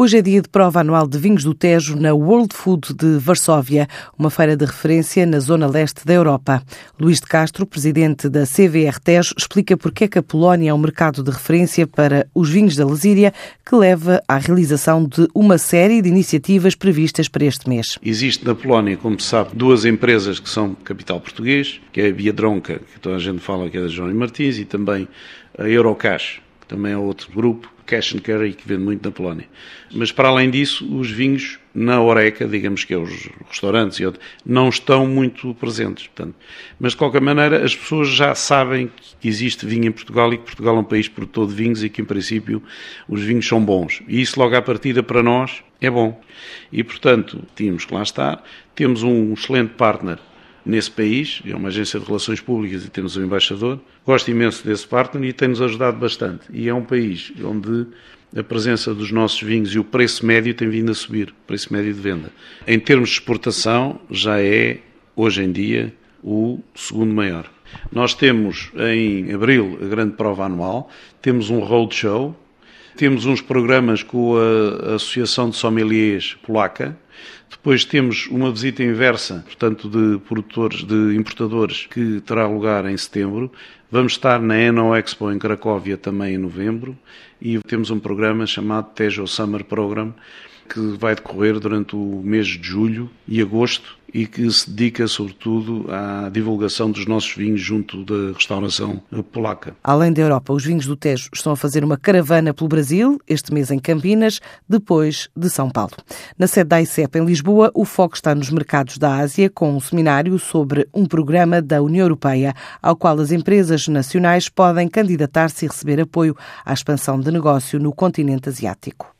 Hoje é dia de prova anual de vinhos do Tejo na World Food de Varsóvia, uma feira de referência na zona leste da Europa. Luís de Castro, presidente da CVR Tejo, explica porque é que a Polónia é um mercado de referência para os vinhos da Lesíria, que leva à realização de uma série de iniciativas previstas para este mês. Existe na Polónia, como se sabe, duas empresas que são capital português, que é a Biadronca, que toda a gente fala que é da João Martins, e também a Eurocash, também é outro grupo cash and carry que vende muito na Polónia. Mas para além disso, os vinhos na Oreca, digamos que é os restaurantes e outros, não estão muito presentes. Portanto. Mas de qualquer maneira, as pessoas já sabem que existe vinho em Portugal e que Portugal é um país produtor de vinhos e que, em princípio, os vinhos são bons. E isso, logo à partida, para nós, é bom. E, portanto, tínhamos que lá estar. Temos um excelente partner nesse país, é uma agência de relações públicas e temos um embaixador. Gosto imenso desse partner e tem-nos ajudado bastante. E é um país onde a presença dos nossos vinhos e o preço médio tem vindo a subir, o preço médio de venda. Em termos de exportação, já é, hoje em dia, o segundo maior. Nós temos em abril a grande prova anual, temos um roadshow, temos uns programas com a Associação de Sommeliers Polaca, depois temos uma visita inversa, portanto, de produtores, de importadores, que terá lugar em setembro. Vamos estar na Eno Expo em Cracóvia também em novembro. E temos um programa chamado Tejo Summer Program, que vai decorrer durante o mês de julho e agosto e que se dedica sobretudo à divulgação dos nossos vinhos junto da restauração polaca. Além da Europa, os vinhos do Tejo estão a fazer uma caravana pelo Brasil, este mês em Campinas, depois de São Paulo. Na sede da ICEP em Lisboa, o foco está nos mercados da Ásia, com um seminário sobre um programa da União Europeia, ao qual as empresas nacionais podem candidatar-se e receber apoio à expansão de negócio no continente asiático.